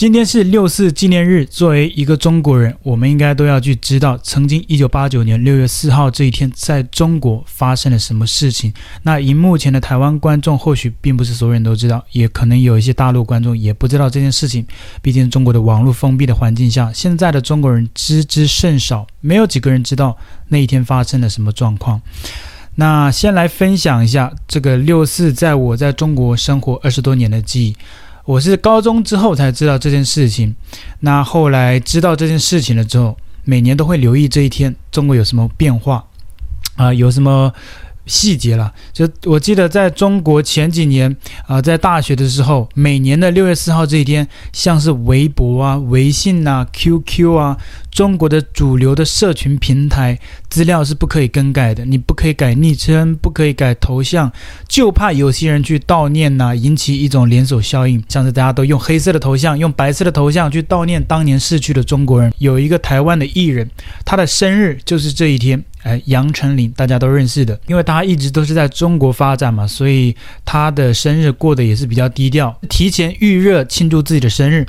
今天是六四纪念日，作为一个中国人，我们应该都要去知道，曾经一九八九年六月四号这一天，在中国发生了什么事情。那荧幕前的台湾观众，或许并不是所有人都知道，也可能有一些大陆观众也不知道这件事情。毕竟中国的网络封闭的环境下，现在的中国人知之甚少，没有几个人知道那一天发生了什么状况。那先来分享一下这个六四，在我在中国生活二十多年的记忆。我是高中之后才知道这件事情，那后来知道这件事情了之后，每年都会留意这一天中国有什么变化，啊、有什么细节了。就我记得在中国前几年啊、在大学的时候，每年的六月四号这一天，像是微博啊、微信啊、QQ 啊。中国的主流的社群平台资料是不可以更改的，你不可以改昵称，不可以改头像，就怕有些人去悼念呐、引起一种连锁效应，像是大家都用黑色的头像，用白色的头像去悼念当年逝去的中国人。有一个台湾的艺人，他的生日就是这一天，哎，杨丞琳，大家都认识的，因为他一直都是在中国发展嘛，所以他的生日过得也是比较低调，提前预热庆祝自己的生日。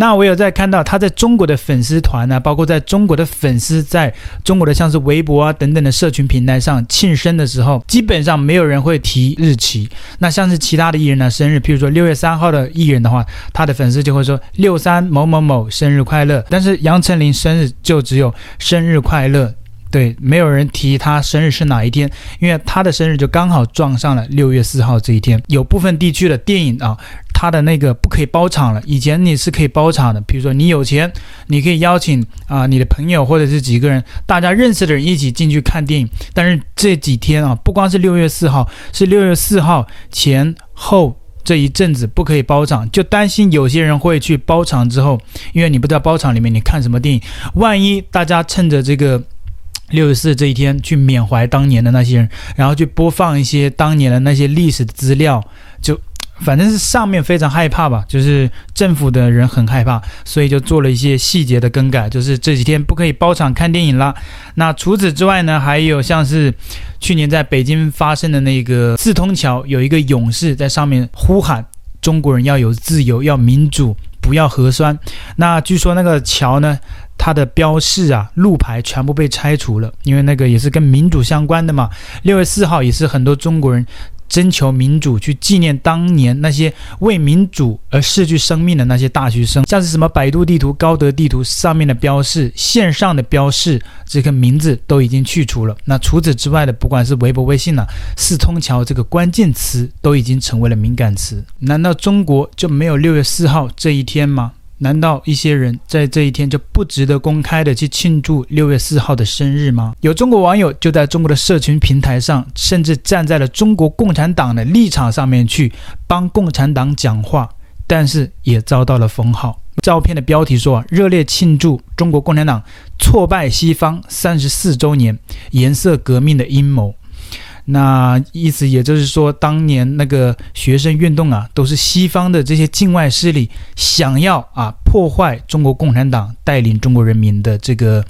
那我有在看到他在中国的粉丝团啊，包括在中国的粉丝，在中国的像是微博啊等等的社群平台上庆生的时候，基本上没有人会提日期。那像是其他的艺人的生日，譬如说六月三号的艺人的话，他的粉丝就会说六三某某某生日快乐。但是杨丞琳生日就只有生日快乐，对，没有人提他生日是哪一天，因为他的生日就刚好撞上了六月四号这一天。有部分地区的电影啊。他的那个不可以包场了，以前你是可以包场的，比如说你有钱，你可以邀请啊、你的朋友或者是几个人，大家认识的人一起进去看电影。但是这几天啊，不光是六月四号，是六月四号前后这一阵子不可以包场，就担心有些人会去包场之后，因为你不知道包场里面你看什么电影，万一大家趁着这个六十四这一天去缅怀当年的那些人，然后去播放一些当年的那些历史资料，就。反正是上面非常害怕吧，就是政府的人很害怕，所以就做了一些细节的更改，就是这几天不可以包场看电影了。那除此之外呢，还有像是去年在北京发生的那个四通桥，有一个勇士在上面呼喊中国人要有自由，要民主，不要核酸。那据说那个桥呢，它的标示啊，路牌全部被拆除了，因为那个也是跟民主相关的嘛。六月四号也是很多中国人。征求民主，去纪念当年那些为民主而失去生命的那些大学生，像是什么百度地图、高德地图上面的标示、线上的标示，这个名字都已经去除了。那除此之外的，不管是微博、微信呐、四通桥这个关键词都已经成为了敏感词。难道中国就没有六月四号这一天吗？难道一些人在这一天就不值得公开的去庆祝六月四号的生日吗？有中国网友就在中国的社群平台上，甚至站在了中国共产党的立场上面去帮共产党讲话，但是也遭到了封号。照片的标题说：“热烈庆祝中国共产党挫败西方三十四周年，颜色革命的阴谋。”那意思也就是说，当年那个学生运动啊，都是西方的这些境外势力想要啊破坏中国共产党带领中国人民的这个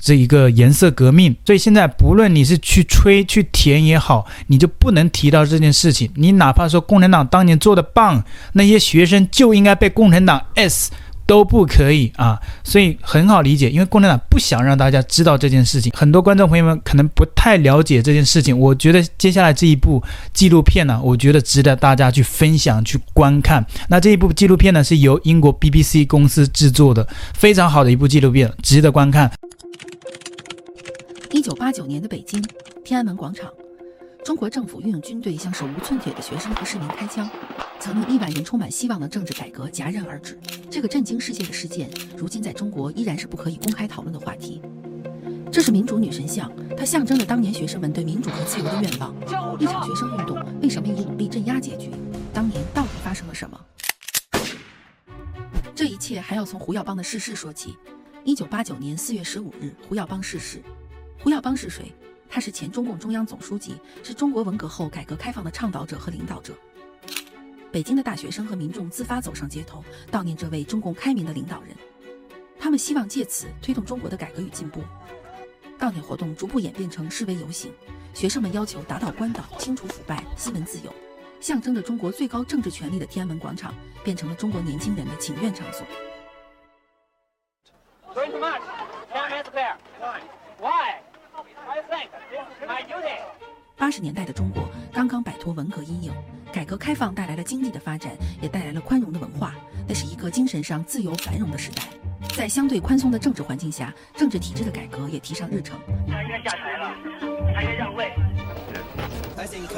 这一个颜色革命。所以现在不论你是去吹去填也好，你就不能提到这件事情。你哪怕说共产党当年做的棒，那些学生就应该被共产党 S。都不可以啊，所以很好理解，因为共产党不想让大家知道这件事情。很多观众朋友们可能不太了解这件事情，我觉得接下来这一部纪录片呢，我觉得值得大家去分享、去观看。那这一部纪录片呢，是由英国 BBC 公司制作的，非常好的一部纪录片，值得观看。一九八九年的北京天安门广场。中国政府运用军队向手无寸铁的学生和市民开枪，曾令亿万人充满希望的政治改革戛然而止。这个震惊世界的事件，如今在中国依然是不可以公开讨论的话题。这是民主女神像，它象征着当年学生们对民主和自由的愿望。一场学生运动为什么以武力镇压结局？当年到底发生了什么？这一切还要从胡耀邦的逝世说起。一九八九年四月十五日，胡耀邦逝世。胡耀邦是谁？他是前中共中央总书记，是中国文革后改革开放的倡导者和领导者。北京的大学生和民众自发走上街头，悼念这位中共开明的领导人。他们希望借此推动中国的改革与进步。悼念活动逐步演变成示威游行，学生们要求打倒官党、清除腐败、新闻自由。象征着中国最高政治权力的天安门广场，变成了中国年轻人的请愿场所。八十年代的中国刚刚摆脱文革阴影，改革开放带来了经济的发展，也带来了宽容的文化，那是一个精神上自由繁荣的时代。在相对宽松的政治环境下，政治体制的改革也提上日程。他应该下台了，他应该让位。I think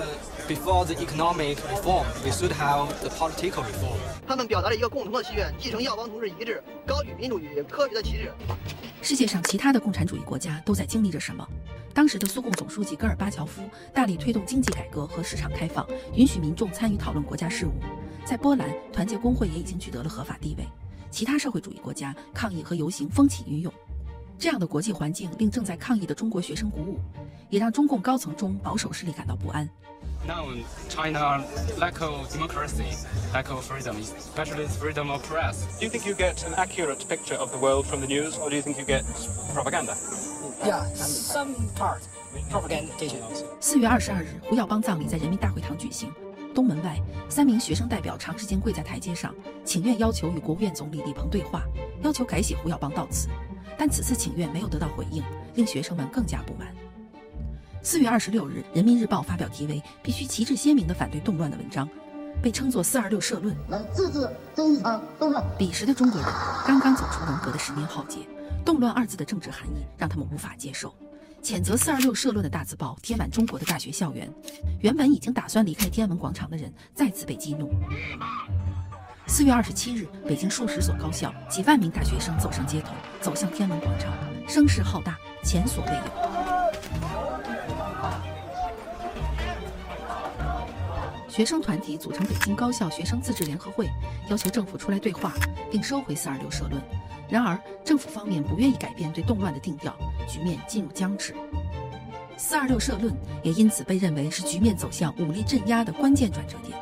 before the economic reform, we should have the political reform. 他们表达了一个共同的心愿，继承耀邦同志遗志，高举民主与科学的旗帜。世界上其他的共产主义国家都在经历着什么？当时的苏共总书记戈尔巴乔夫大力推动经济改革和市场开放，允许民众参与讨论国家事务。在波兰，团结工会也已经取得了合法地位。其他社会主义国家抗议和游行风起云涌。这样的国际环境令正在抗议的中国学生鼓舞，也让中共高层中保守势力感到不安。Now China lack of democracy, lack of freedom, especially freedom of press. Do you think you get an accurate picture of the world from the news, or do you think you get propaganda? Yeah, some part propaganda. 四月二十二日，胡耀邦葬礼在人民大会堂举行。东门外，三名学生代表长时间跪在台阶上，请愿要求与国务院总理李鹏对话，要求改写胡耀邦悼词。但此次请愿没有得到回应，令学生们更加不满。四月二十六日，《人民日报》发表题为“必须旗帜鲜明地反对动乱”的文章，被称作“四二六社论”。来制止这一场动乱。彼时的中国人刚刚走出文革的十年浩劫，“动乱”二字的政治含义让他们无法接受。谴责“四二六”社论的大字报贴满中国的大学校园，原本已经打算离开天安门广场的人再次被激怒。四月二十七日，北京数十所高校几万名大学生走上街头，走向天安门广场，声势浩大，前所未有。学生团体组成北京高校学生自治联合会，要求政府出来对话，并收回“四二六”社论。然而，政府方面不愿意改变对动乱的定调，局面进入僵持。“四二六”社论也因此被认为是局面走向武力镇压的关键转折点。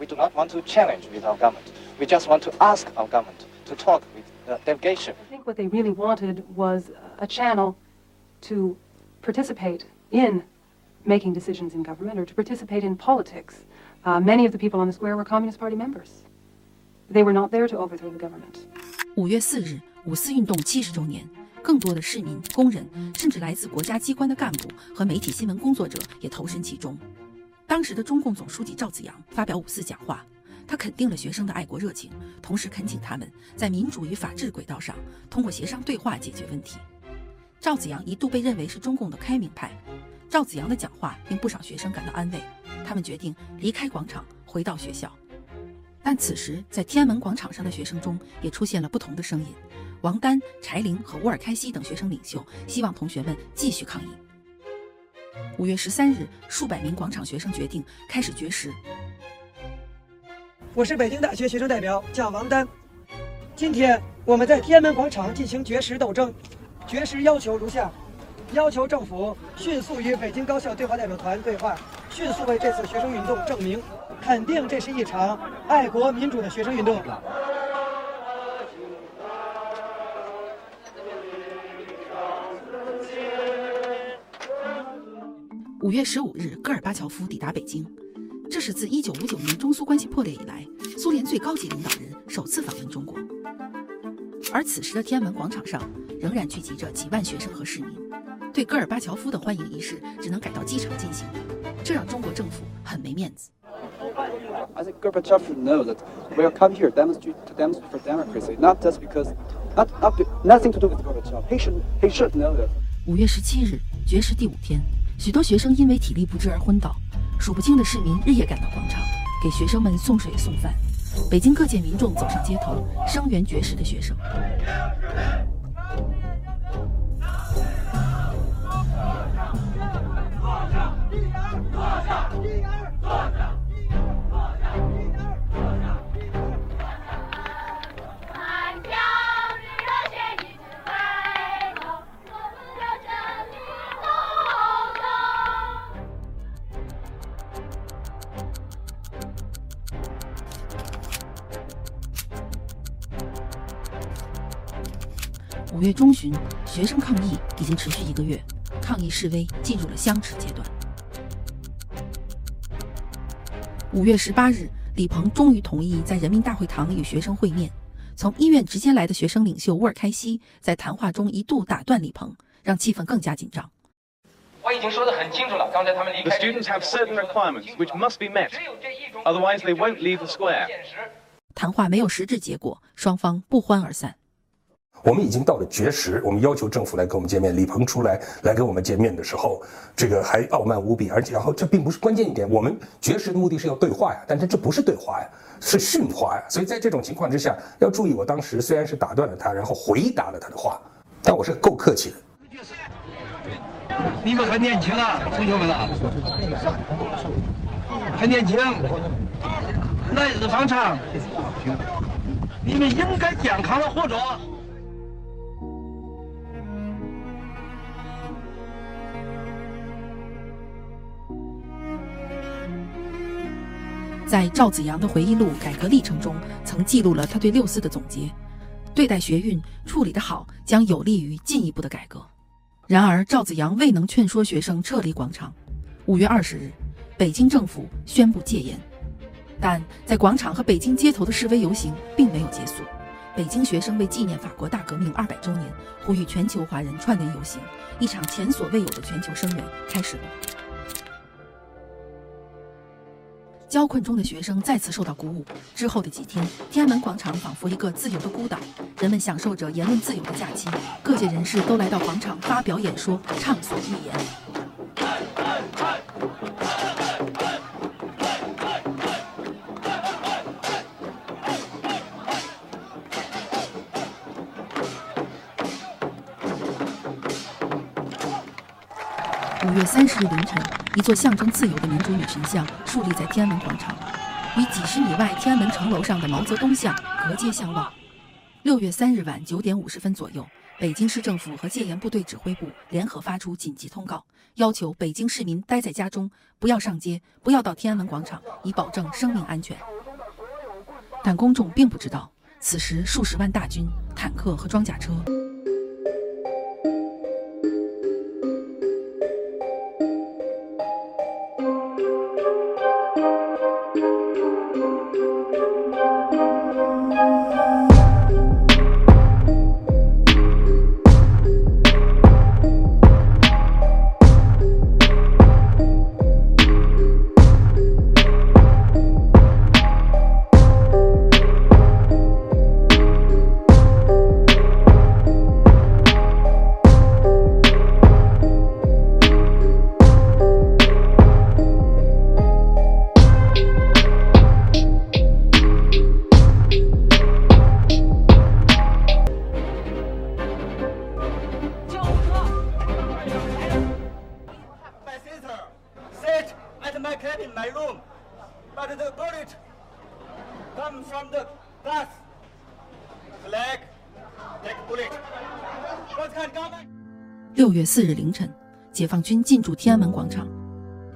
We do not want to challenge with our government. We just want to ask our government to talk with the delegation. I think what they really wanted was a channel to participate in making decisions in government or to participate in politics. Many of the people on the square were Communist Party members. They were not there to overthrow the government. 五月四日，五四运动七十周年，更多的市民、工人，甚至来自国家机关的干部和媒体新闻工作者也投身其中。当时的中共总书记赵紫阳发表五四讲话，他肯定了学生的爱国热情，同时恳请他们在民主与法治轨道上通过协商对话解决问题。赵紫阳一度被认为是中共的开明派。赵紫阳的讲话令不少学生感到安慰，他们决定离开广场，回到学校。但此时，在天安门广场上的学生中也出现了不同的声音。王丹、柴玲和乌尔开西等学生领袖希望同学们继续抗议。五月十三日，数百名广场学生决定开始绝食。我是北京大学学生代表，叫王丹。今天我们在天安门广场进行绝食斗争。绝食要求如下：要求政府迅速与北京高校对话代表团对话，迅速为这次学生运动证明。肯定这是一场爱国民主的学生运动。五月十五日，戈尔巴乔夫抵达北京，这是自一九五九年中苏关系破裂以来，苏联最高级领导人首次访问中国。而此时的天安门广场上，仍然聚集着几万学生和市民，对戈尔巴乔夫的欢迎仪式只能改到机场进行，这让中国政府很没面子。I think Gorbachev should know that we are come here demonstrate to demonstrate for democracy, not just because, not, not nothing to do with Gorbachev. He should he should know that. 五月十七日，绝食第五天，许多学生因为体力不支而昏倒，数不清的市民日夜赶到广场，给学生们送水送饭。北京各界民众走上街头，声援绝食的学生。五月中旬，学生抗议已经持续一个月，抗议示威进入了相持阶段。五月十八日，李鹏终于同意在人民大会堂与学生会面，从医院直接来的学生领袖沃尔开西在谈话中一度打断李鹏，让气氛更加紧张。我已经说得很清楚了，刚才他们离开。The students have certain requirements which must be met, otherwise they won't leave the square. 谈话没有实质结果，双方不欢而散。我们已经到了绝食，我们要求政府来跟我们见面。李鹏出来来跟我们见面的时候，这个还傲慢无比，而且然后这并不是关键一点。我们绝食的目的是要对话呀，但是这不是对话呀，是训话呀。所以在这种情况之下，要注意，我当时虽然是打断了他，然后回答了他的话，但我是够客气的。你们很年轻啊，同学们啊，很年轻，来日方长，你们应该健康的活着。在赵紫阳的回忆录《改革历程》中，曾记录了他对六四的总结：对待学运处理得好，将有利于进一步的改革。然而，赵紫阳未能劝说学生撤离广场。五月二十日，北京政府宣布戒严，但在广场和北京街头的示威游行并没有结束。北京学生为纪念法国大革命二百周年，呼吁全球华人串联游行，一场前所未有的全球声援开始了。交困中的学生再次受到鼓舞。之后的几天，天安门广场仿佛一个自由的孤岛，人们享受着言论自由的假期。各界人士都来到广场发表演说，畅所欲言。五月三十日凌晨，一座象征自由的民主女神像竖立在天安门广场，与几十米外天安门城楼上的毛泽东像隔街相望。六月三日晚九点五十分左右，北京市政府和戒严部队指挥部联合发出紧急通告，要求北京市民待在家中，不要上街，不要到天安门广场，以保证生命安全。但公众并不知道，此时数十万大军、坦克和装甲车。四日凌晨，解放军进驻天安门广场，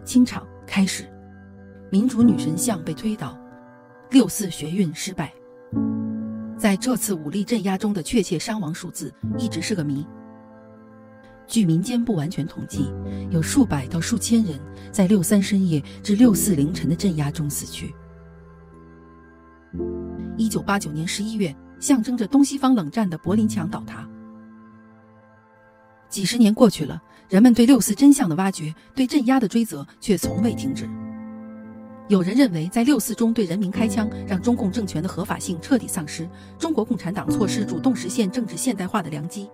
清场开始，民主女神像被推倒，六四学运失败。在这次武力镇压中的确切伤亡数字一直是个谜。据民间不完全统计，有数百到数千人在六三深夜至六四凌晨的镇压中死去。一九八九年十一月，象征着东西方冷战的柏林墙倒塌。几十年过去了，人们对六四真相的挖掘，对镇压的追责却从未停止。有人认为，在六四中对人民开枪，让中共政权的合法性彻底丧失，中国共产党错失主动实现政治现代化的良机。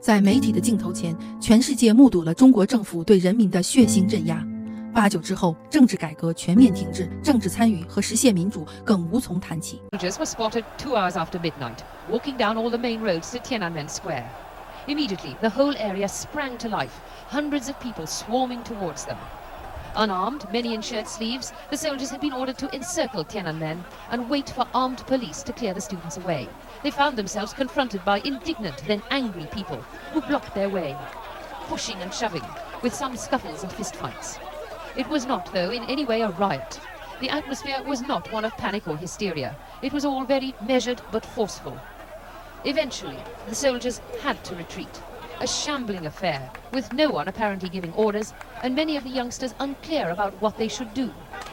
在媒体的镜头前，全世界目睹了中国政府对人民的血腥镇压。八九之后，政治改革全面停滞，政治参与和实现民主更无从谈起。Immediately, the whole area sprang to life, hundreds of people swarming towards them. Unarmed, many in shirt sleeves, the soldiers had been ordered to encircle Tiananmen and wait for armed police to clear the students away. They found themselves confronted by indignant, then angry people who blocked their way, pushing and shoving, with some scuffles and fistfights. It was not, though, in any way a riot. The atmosphere was not one of panic or hysteria. It was all very measured but forceful. Eventually, the soldiers had to retreat. A shambling affair, with no one apparently giving orders, and many of the youngsters unclear about what they should do.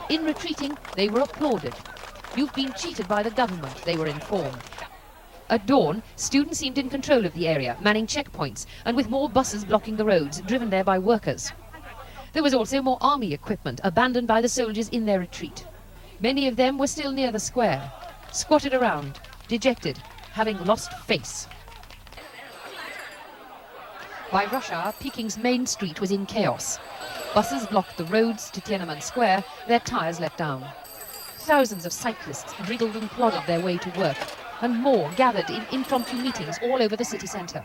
In retreating, they were applauded. You've been cheated by the government, they were informed. At dawn, students seemed in control of the area, manning checkpoints, and with more buses blocking the roads, driven there by workers. There was also more army equipment abandoned by the soldiers in their retreat. Many of them were still near the square, squatted around, dejected, having lost face. By rush hour, Peking's main street was in chaos. Buses blocked the roads to Tiananmen Square, their tires let down. Thousands of cyclists wriggled and plodded their way to work, and more gathered in impromptu meetings all over the city centre.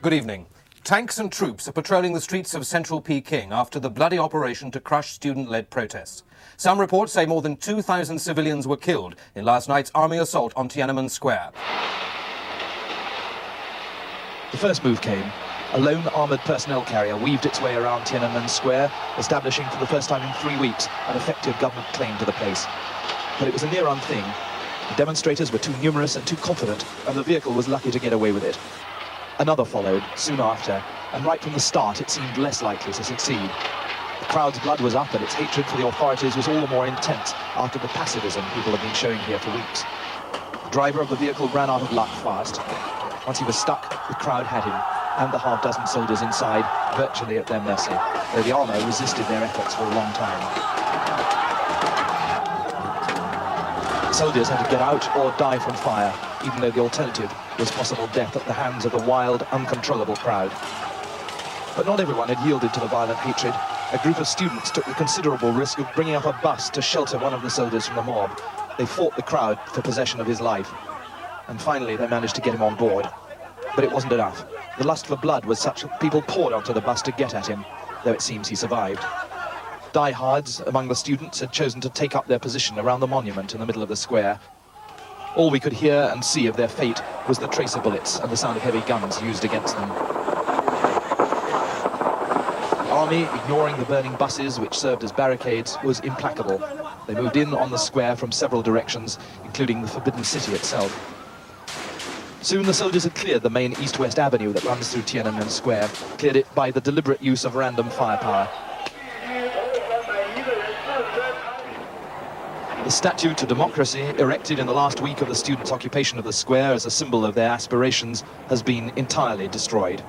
Good evening. Tanks and troops are patrolling the streets of central Peking after the bloody operation to crush student led protests. Some reports say more than 2,000 civilians were killed in last night's army assault on Tiananmen Square. The first move came. A lone armoured personnel carrier weaved its way around Tiananmen Square, establishing for the first time in three weeks an effective government claim to the place. But it was a near-run thing. The demonstrators were too numerous and too confident, and the vehicle was lucky to get away with it. Another followed soon after, and right from the start it seemed less likely to succeed. The crowd's blood was up and its hatred for the authorities was all the more intense after the pacifism people have been showing here for weeks. The driver of the vehicle ran out of luck fast. Once he was stuck, the crowd had him, and the half-dozen soldiers inside, virtually at their mercy, though the armour resisted their efforts for a long time. Soldiers had to get out or die from fire, even though the alternative was possible death at the hands of the wild, uncontrollable crowd. But not everyone had yielded to the violent hatred. A group of students took the considerable risk of bringing up a bus to shelter one of the soldiers from the mob. They fought the crowd for possession of his life. And finally, they managed to get him on board. But it wasn't enough. The lust for blood was such that people poured onto the bus to get at him, though it seems he survived. Diehards among the students had chosen to take up their position around the monument in the middle of the square, all we could hear and see of their fate was the tracer bullets and the sound of heavy guns used against them. The army, ignoring the burning buses which served as barricades, was implacable. They moved in on the square from several directions, including the Forbidden City itself. Soon the soldiers had cleared the main east-west avenue that runs through Tiananmen Square, cleared it by the deliberate use of random firepower. Statue to democracy, erected in the last week of the students' occupation of the square as a symbol of their aspirations, has been entirely destroyed.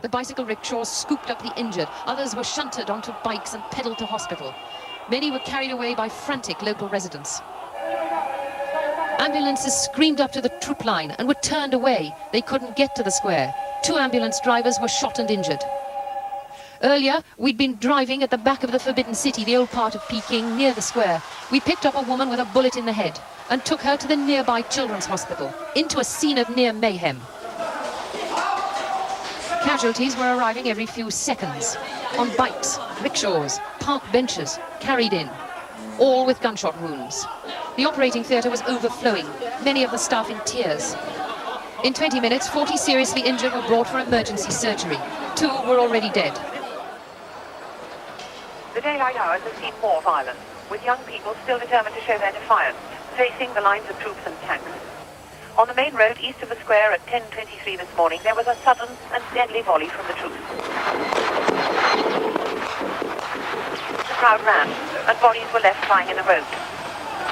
The bicycle rickshaws scooped up the injured. Others were shunted onto bikes and pedaled to hospital. Many were carried away by frantic local residents. Ambulances screamed up to the troop line and were turned away. They couldn't get to the square. Two ambulance drivers were shot and injured. Earlier, we'd been driving at the back of the Forbidden City, the old part of Peking, near the square. We picked up a woman with a bullet in the head and took her to the nearby children's hospital, into a scene of near mayhem. Casualties were arriving every few seconds, on bikes, rickshaws, park benches, carried in, all with gunshot wounds. The operating theatre was overflowing, many of the staff in tears. In 20 minutes, 40 seriously injured were brought for emergency surgery. Two were already dead. The daylight hours have seen more violence, with young people still determined to show their defiance, facing the lines of troops and tanks. On the main road east of the square at 10.23 this morning, there was a sudden and deadly volley from the troops. The crowd ran, and bodies were left lying in the road.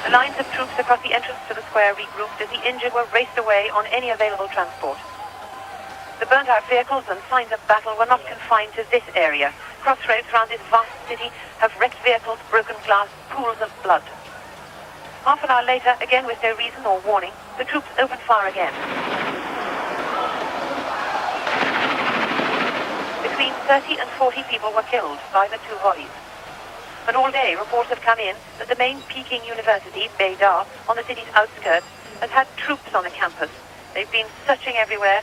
The lines of troops across the entrance to the square regrouped as the injured were raced away on any available transport. The burnt-out vehicles and signs of battle were not confined to this area. Crossroads around this vast city have wrecked vehicles, broken glass, pools of blood. Half an hour later, again with no reason or warning, the troops opened fire again. Between 30 and 40 people were killed by the two volleys. But all day, reports have come in that the main Peking University, Beida, on the city's outskirts, has had troops on the campus. They've been searching everywhere